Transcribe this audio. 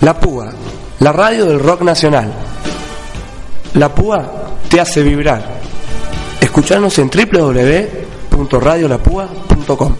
La Púa, la radio del rock nacional. La Púa te hace vibrar. Escuchanos en www.radiolapúa.com.